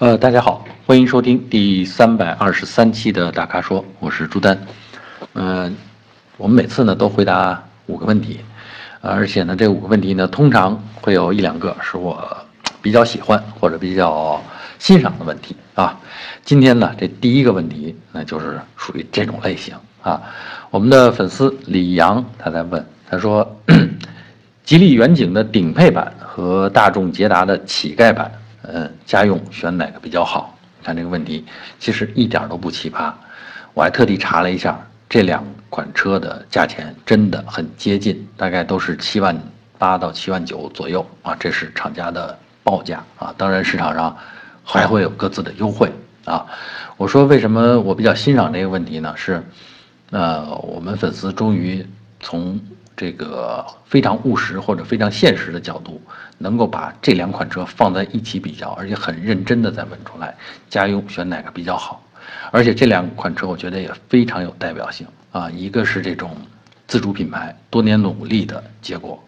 呃，大家好，欢迎收听第三百二十三期的大咖说，我是朱丹。嗯、我们每次呢都回答五个问题，而且呢这五个问题呢通常会有一两个是我比较喜欢或者比较欣赏的问题啊。今天呢这第一个问题那就是属于这种类型啊。我们的粉丝李阳他在问，他说。吉利远景的顶配版和大众捷达的乞丐版，嗯，家用选哪个比较好？看这个问题，其实一点都不奇葩。我还特地查了一下，这两款车的价钱真的很接近，大概都是七万八到七万九左右啊，这是厂家的报价啊。当然市场上还会有各自的优惠啊。我说为什么我比较欣赏这个问题呢？是，呃，我们粉丝终于从这个非常务实或者非常现实的角度，能够把这两款车放在一起比较，而且很认真的在问出来，家用选哪个比较好。而且这两款车我觉得也非常有代表性啊，一个是这种自主品牌多年努力的结果，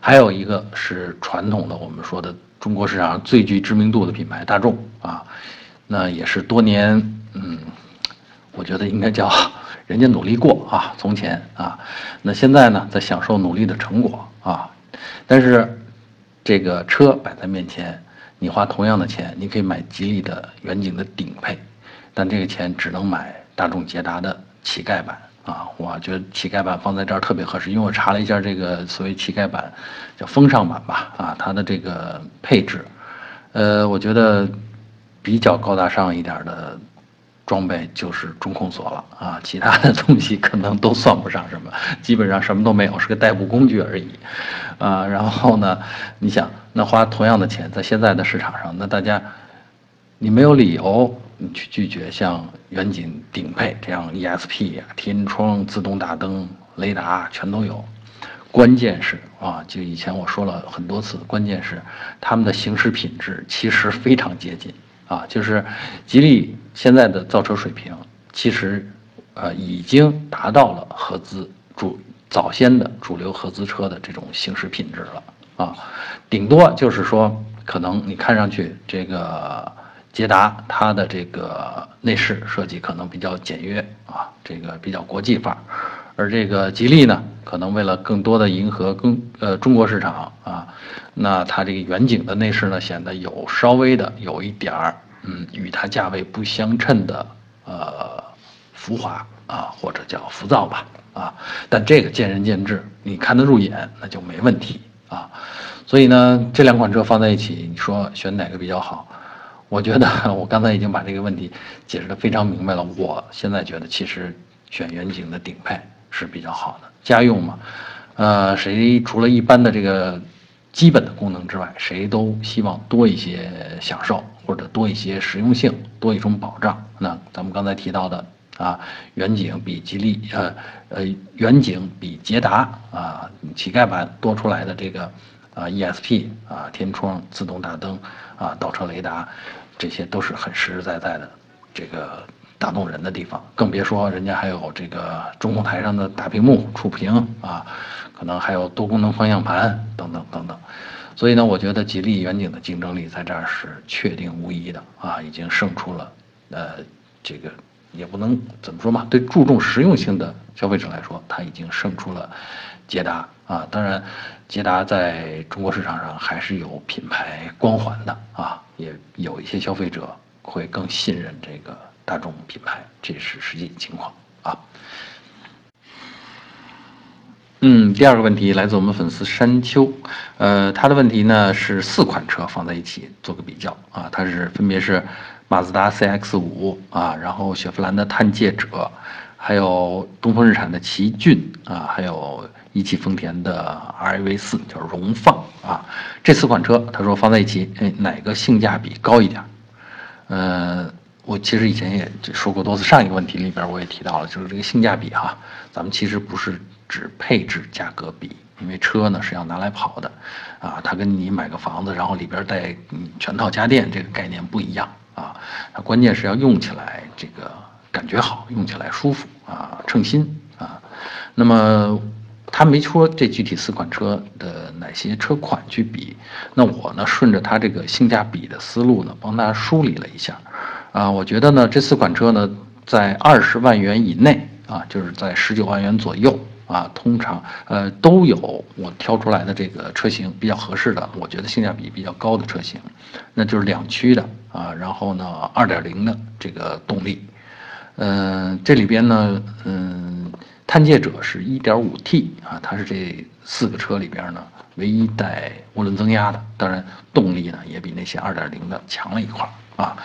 还有一个是传统的我们说的中国市场上最具知名度的品牌大众啊，那也是多年嗯，我觉得应该叫。人家努力过啊，从前啊，那现在呢，在享受努力的成果啊。但是，这个车摆在面前，你花同样的钱，你可以买吉利的远景的顶配，但这个钱只能买大众捷达的乞丐版啊。我觉得乞丐版放在这儿特别合适，因为我查了一下这个所谓乞丐版，叫风尚版吧啊，它的这个配置，呃，我觉得比较高大上一点的。装备就是中控锁了啊，其他的东西可能都算不上什么，基本上什么都没有，是个代步工具而已，啊，然后呢，你想，那花同样的钱，在现在的市场上，那大家，你没有理由你去拒绝像远景顶配这样 ESP 啊、天窗、自动大灯、雷达全都有，关键是啊，就以前我说了很多次，关键是他们的行驶品质其实非常接近。啊，就是吉利现在的造车水平，其实，呃，已经达到了合资主早先的主流合资车的这种行驶品质了啊，顶多就是说，可能你看上去这个捷达它的这个内饰设计可能比较简约啊，这个比较国际范儿，而这个吉利呢，可能为了更多的迎合更呃中国市场啊。那它这个远景的内饰呢，显得有稍微的有一点儿，嗯，与它价位不相称的，呃，浮华啊，或者叫浮躁吧，啊，但这个见仁见智，你看得入眼那就没问题啊。所以呢，这两款车放在一起，你说选哪个比较好？我觉得 我刚才已经把这个问题解释得非常明白了。我现在觉得其实选远景的顶配是比较好的，家用嘛，呃，谁除了一般的这个。基本的功能之外，谁都希望多一些享受，或者多一些实用性，多一种保障。那咱们刚才提到的啊，远景比吉利，呃呃，远景比捷达啊，乞丐版多出来的这个啊，ESP 啊，天窗、自动大灯啊，倒车雷达，这些都是很实实在在的这个打动人的地方。更别说人家还有这个中控台上的大屏幕触屏啊。可能还有多功能方向盘等等等等，所以呢，我觉得吉利远景的竞争力在这儿是确定无疑的啊，已经胜出了。呃，这个也不能怎么说嘛，对注重实用性的消费者来说，它已经胜出了捷达啊。当然，捷达在中国市场上还是有品牌光环的啊，也有一些消费者会更信任这个大众品牌，这是实际情况啊。嗯，第二个问题来自我们粉丝山丘，呃，他的问题呢是四款车放在一起做个比较啊，它是分别是马自达 CX 五啊，然后雪佛兰的探界者，还有东风日产的奇骏啊，还有一汽丰田的 RAV 四叫荣放啊，这四款车他说放在一起，哎，哪个性价比高一点？呃，我其实以前也说过多次，上一个问题里边我也提到了，就是这个性价比哈，咱们其实不是。只配置价格比，因为车呢是要拿来跑的，啊，它跟你买个房子，然后里边带全套家电这个概念不一样啊，它关键是要用起来这个感觉好，用起来舒服啊，称心啊。那么他没说这具体四款车的哪些车款去比，那我呢顺着他这个性价比的思路呢，帮他梳理了一下，啊，我觉得呢这四款车呢在二十万元以内啊，就是在十九万元左右啊，通常呃都有我挑出来的这个车型比较合适的，我觉得性价比比较高的车型，那就是两驱的啊，然后呢二点零的这个动力，嗯，这里边呢嗯。探界者是 1.5T 啊，它是这四个车里边呢唯一带涡轮增压的，当然动力呢也比那些2.0的强了一块啊。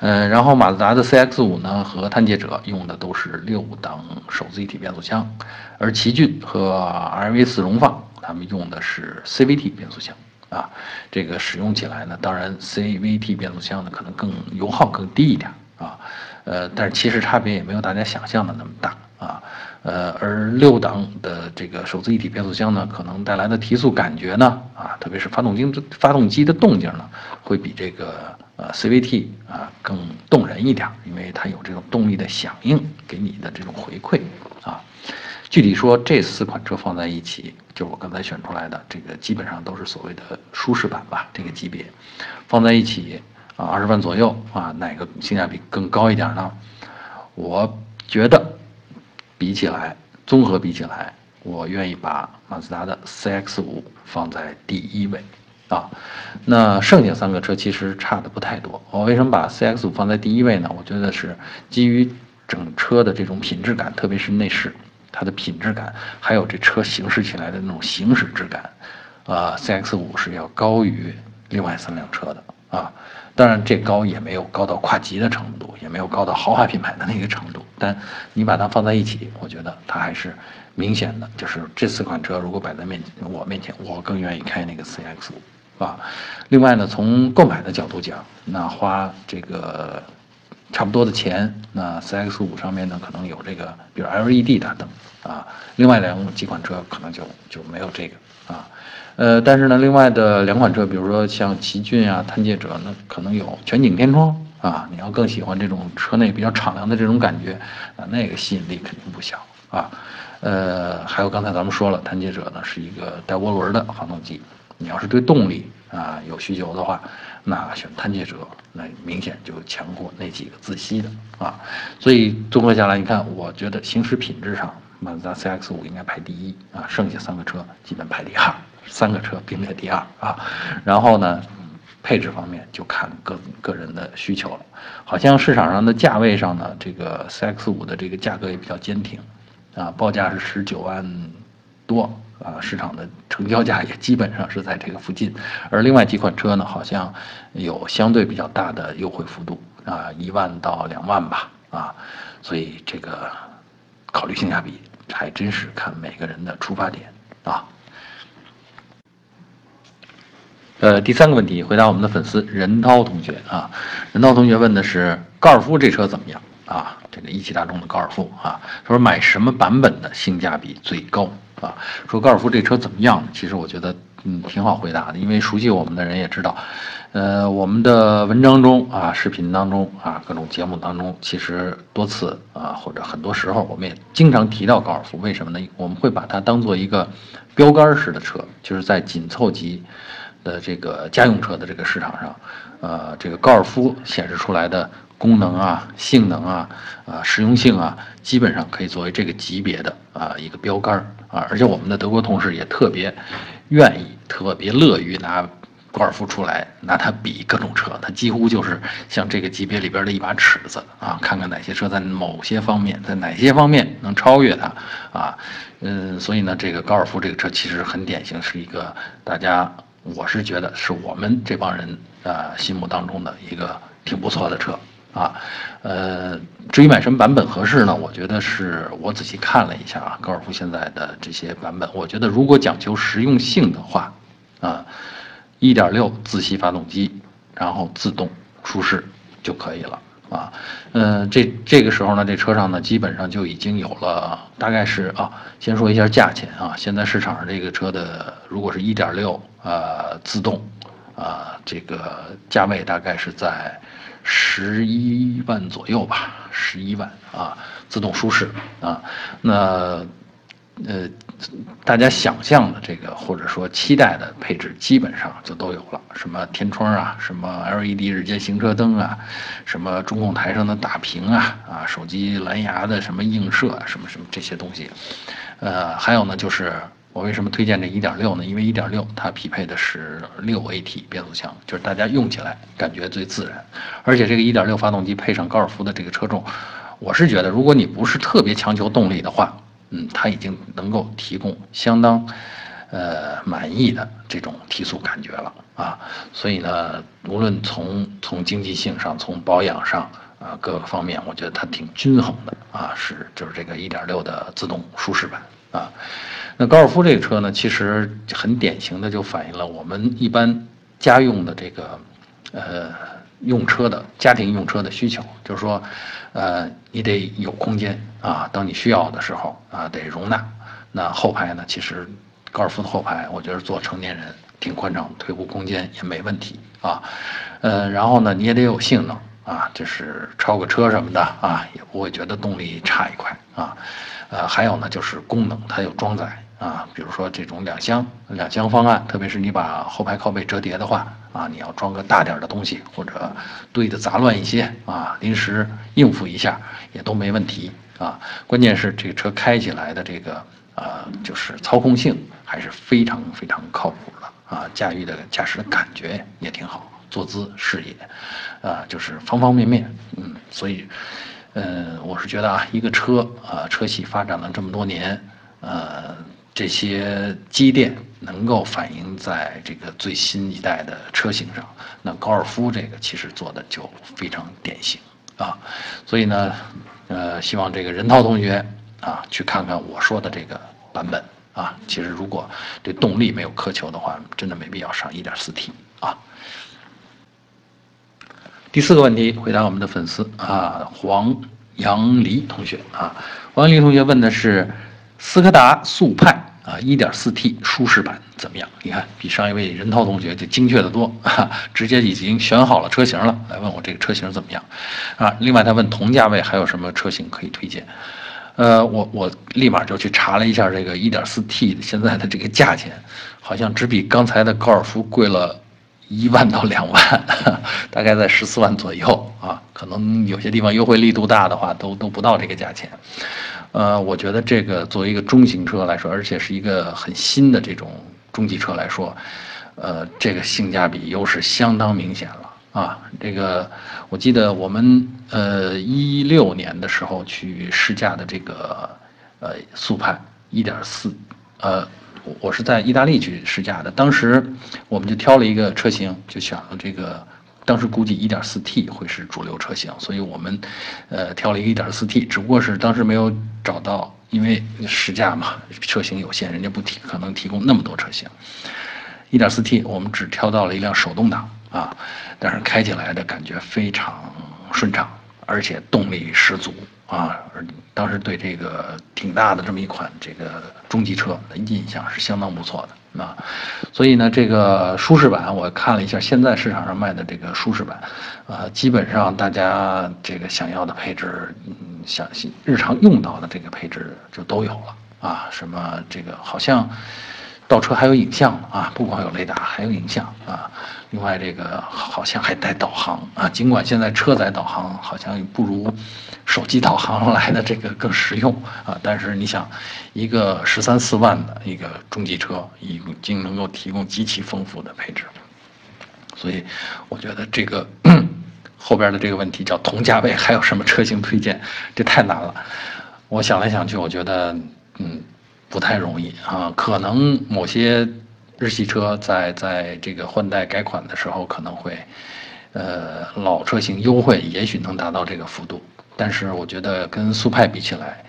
呃，然后马自达的 CX-5 呢和探界者用的都是六档手自一体变速箱，而奇骏和 RV4 荣放他们用的是 CVT 变速箱啊。这个使用起来呢，当然 CVT 变速箱呢可能更油耗更低一点啊，呃，但是其实差别也没有大家想象的那么大啊。呃，而六档的这个手自一体变速箱呢，可能带来的提速感觉呢，啊，特别是发动机发动机的动静呢，会比这个呃 CVT 啊更动人一点，因为它有这种动力的响应给你的这种回馈啊。具体说，这四款车放在一起，就是我刚才选出来的，这个基本上都是所谓的舒适版吧，这个级别放在一起啊，二十万左右啊，哪个性价比更高一点呢？我觉得。比起来，综合比起来，我愿意把马自达的 CX 五放在第一位，啊，那剩下三个车其实差的不太多。我为什么把 CX 五放在第一位呢？我觉得是基于整车的这种品质感，特别是内饰它的品质感，还有这车行驶起来的那种行驶质感，啊，CX 五是要高于另外三辆车的啊。当然，这高也没有高到跨级的程度，也没有高到豪华品牌的那个程度。但你把它放在一起，我觉得它还是明显的。就是这四款车如果摆在面我面前，我更愿意开那个 CX 五啊。另外呢，从购买的角度讲，那花这个差不多的钱，那 CX 五上面呢可能有这个，比如 LED 大灯啊。另外两几款车可能就就没有这个啊。呃，但是呢，另外的两款车，比如说像奇骏啊、探界者，那可能有全景天窗啊。你要更喜欢这种车内比较敞亮的这种感觉啊，那个吸引力肯定不小啊。呃，还有刚才咱们说了，探界者呢是一个带涡轮的发动机，你要是对动力啊有需求的话，那选探界者那明显就强过那几个自吸的啊。所以综合下来，你看，我觉得行驶品质上，马自达 CX 五应该排第一啊，剩下三个车基本排第二。三个车并列第二啊，然后呢，配置方面就看个个人的需求了。好像市场上的价位上呢，这个 CX 五的这个价格也比较坚挺，啊，报价是十九万多啊，市场的成交价也基本上是在这个附近。而另外几款车呢，好像有相对比较大的优惠幅度啊，一万到两万吧啊，所以这个考虑性价比还真是看每个人的出发点啊。呃，第三个问题回答我们的粉丝任涛同学啊，任涛同学问的是高尔夫这车怎么样啊？这个一汽大众的高尔夫啊，说买什么版本的性价比最高啊？说高尔夫这车怎么样？其实我觉得嗯挺好回答的，因为熟悉我们的人也知道，呃，我们的文章中啊、视频当中啊、各种节目当中，其实多次啊或者很多时候我们也经常提到高尔夫，为什么呢？我们会把它当做一个标杆式的车，就是在紧凑级。的这个家用车的这个市场上，呃，这个高尔夫显示出来的功能啊、性能啊、啊实用性啊，基本上可以作为这个级别的啊一个标杆儿啊。而且我们的德国同事也特别愿意、特别乐于拿高尔夫出来拿它比各种车，它几乎就是像这个级别里边的一把尺子啊，看看哪些车在某些方面、在哪些方面能超越它啊。嗯，所以呢，这个高尔夫这个车其实很典型，是一个大家。我是觉得是我们这帮人啊心目当中的一个挺不错的车啊，呃，至于买什么版本合适呢？我觉得是我仔细看了一下啊，高尔夫现在的这些版本，我觉得如果讲求实用性的话，啊，一点六自吸发动机，然后自动舒适就可以了。啊，嗯，这这个时候呢，这车上呢，基本上就已经有了，大概是啊，先说一下价钱啊，现在市场上这个车的，如果是一点六呃自动，啊，这个价位大概是在十一万左右吧，十一万啊，自动舒适啊，那呃，大家想象的这个或者说期待的配置，基本上就都有了。什么天窗啊，什么 LED 日间行车灯啊，什么中控台上的大屏啊，啊，手机蓝牙的什么映射啊，什么什么这些东西。呃，还有呢，就是我为什么推荐这1.6呢？因为1.6它匹配的是六 AT 变速箱，就是大家用起来感觉最自然。而且这个1.6发动机配上高尔夫的这个车重，我是觉得，如果你不是特别强求动力的话，嗯，它已经能够提供相当，呃，满意的这种提速感觉了啊。所以呢，无论从从经济性上，从保养上啊各个方面，我觉得它挺均衡的啊。是，就是这个1.6的自动舒适版啊。那高尔夫这个车呢，其实很典型的就反映了我们一般家用的这个，呃。用车的家庭用车的需求，就是说，呃，你得有空间啊，当你需要的时候啊，得容纳。那后排呢，其实高尔夫的后排，我觉得做成年人挺宽敞，腿部空间也没问题啊。呃，然后呢，你也得有性能啊，就是超个车什么的啊，也不会觉得动力差一块啊。呃，还有呢，就是功能，它有装载。啊，比如说这种两厢两厢方案，特别是你把后排靠背折叠的话，啊，你要装个大点的东西，或者堆的杂乱一些，啊，临时应付一下也都没问题啊。关键是这个车开起来的这个，呃，就是操控性还是非常非常靠谱的啊，驾驭的驾驶的感觉也挺好，坐姿视野，啊，就是方方面面，嗯，所以，嗯，我是觉得啊，一个车啊，车系发展了这么多年，呃。这些积淀能够反映在这个最新一代的车型上，那高尔夫这个其实做的就非常典型啊，所以呢，呃，希望这个任涛同学啊去看看我说的这个版本啊，其实如果对动力没有苛求的话，真的没必要上 1.4T 啊。第四个问题，回答我们的粉丝啊，黄杨黎同学啊，黄杨黎同学问的是斯柯达速派。啊，1.4T 舒适版怎么样？你看，比上一位任涛同学就精确的多，直接已经选好了车型了，来问我这个车型怎么样？啊，另外他问同价位还有什么车型可以推荐？呃，我我立马就去查了一下这个 1.4T 现在的这个价钱，好像只比刚才的高尔夫贵了一万到两万，大概在十四万左右啊，可能有些地方优惠力度大的话，都都不到这个价钱。呃，我觉得这个作为一个中型车来说，而且是一个很新的这种中级车来说，呃，这个性价比优势相当明显了啊。这个我记得我们呃一六年的时候去试驾的这个呃速派一点四，呃，我是在意大利去试驾的，当时我们就挑了一个车型，就选了这个。当时估计 1.4T 会是主流车型，所以我们，呃，挑了一个 1.4T，只不过是当时没有找到，因为试驾嘛，车型有限，人家不提可能提供那么多车型。1.4T 我们只挑到了一辆手动挡啊，但是开起来的感觉非常顺畅，而且动力十足啊，而当时对这个挺大的这么一款这个中级车的印象是相当不错的。啊，所以呢，这个舒适版我看了一下，现在市场上卖的这个舒适版，呃，基本上大家这个想要的配置，嗯，想日常用到的这个配置就都有了啊。什么这个好像。倒车还有影像啊，不光有雷达，还有影像啊。另外，这个好像还带导航啊。尽管现在车载导航好像不如手机导航来的这个更实用啊，但是你想，一个十三四万的一个中级车，已经能够提供极其丰富的配置。所以，我觉得这个 后边的这个问题叫同价位还有什么车型推荐，这太难了。我想来想去，我觉得，嗯。不太容易啊，可能某些日系车在在这个换代改款的时候可能会，呃，老车型优惠，也许能达到这个幅度，但是我觉得跟速派比起来，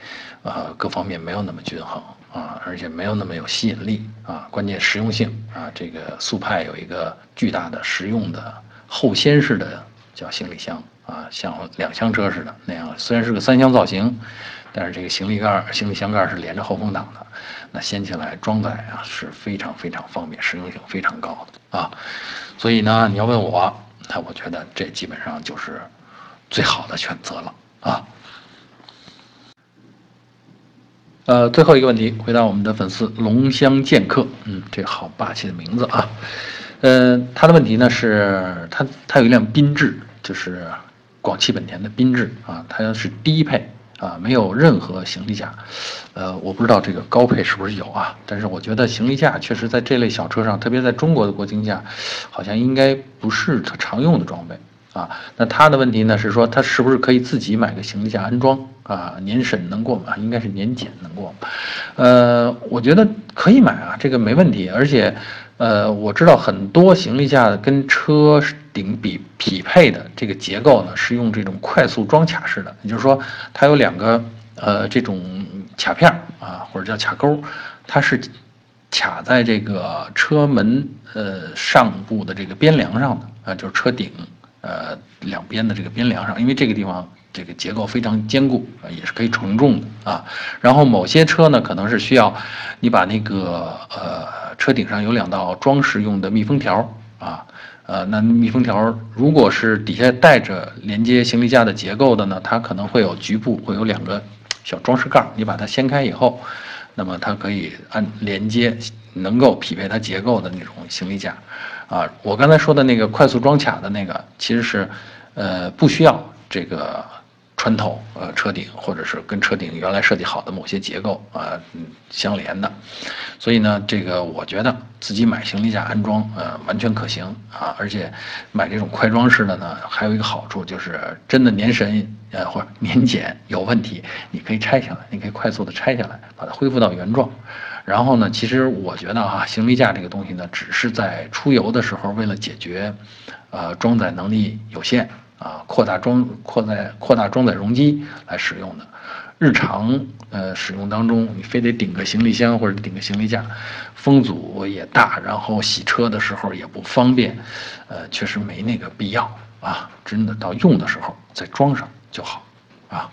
呃，各方面没有那么均衡啊，而且没有那么有吸引力啊，关键实用性啊，这个速派有一个巨大的实用的后掀式的叫行李箱啊，像两厢车似的那样，虽然是个三厢造型。但是这个行李盖、行李箱盖是连着后风挡的，那掀起来装载啊是非常非常方便，实用性非常高的啊。所以呢，你要问我，那我觉得这基本上就是最好的选择了啊。呃，最后一个问题，回答我们的粉丝龙香剑客，嗯，这好霸气的名字啊。呃，他的问题呢是，他他有一辆缤智，就是广汽本田的缤智啊，它是低配啊，没有任何行李架。呃，我不知道这个高配是不是有啊，但是我觉得行李架确实在这类小车上，特别在中国的国情下，好像应该不是常用的装备。啊，那他的问题呢是说，他是不是可以自己买个行李架安装啊？年审能过吗？应该是年检能过。呃，我觉得可以买啊，这个没问题。而且，呃，我知道很多行李架跟车顶比匹配的这个结构呢，是用这种快速装卡式的，也就是说，它有两个呃这种卡片啊，或者叫卡钩，它是卡在这个车门呃上部的这个边梁上的啊，就是车顶。呃，两边的这个边梁上，因为这个地方这个结构非常坚固啊，也是可以承重的啊。然后某些车呢，可能是需要你把那个呃车顶上有两道装饰用的密封条啊，呃，那密封条如果是底下带着连接行李架的结构的呢，它可能会有局部会有两个小装饰盖，你把它掀开以后，那么它可以按连接能够匹配它结构的那种行李架。啊，我刚才说的那个快速装卡的那个，其实是，呃，不需要这个穿透呃车顶，或者是跟车顶原来设计好的某些结构啊相连的，所以呢，这个我觉得自己买行李架安装呃完全可行啊，而且买这种快装式的呢，还有一个好处就是真的年审呃或者年检有问题，你可以拆下来，你可以快速的拆下来，把它恢复到原状。然后呢，其实我觉得哈，行李架这个东西呢，只是在出游的时候，为了解决，呃，装载能力有限啊，扩大装扩载扩大装载容积来使用的。日常呃使用当中，你非得顶个行李箱或者顶个行李架，风阻也大，然后洗车的时候也不方便，呃，确实没那个必要啊。真的到用的时候再装上就好啊。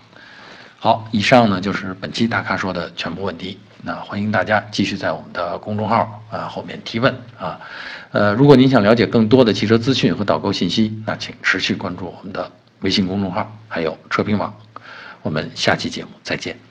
好，以上呢就是本期大咖说的全部问题。那欢迎大家继续在我们的公众号啊后面提问啊，呃，如果您想了解更多的汽车资讯和导购信息，那请持续关注我们的微信公众号，还有车评网。我们下期节目再见。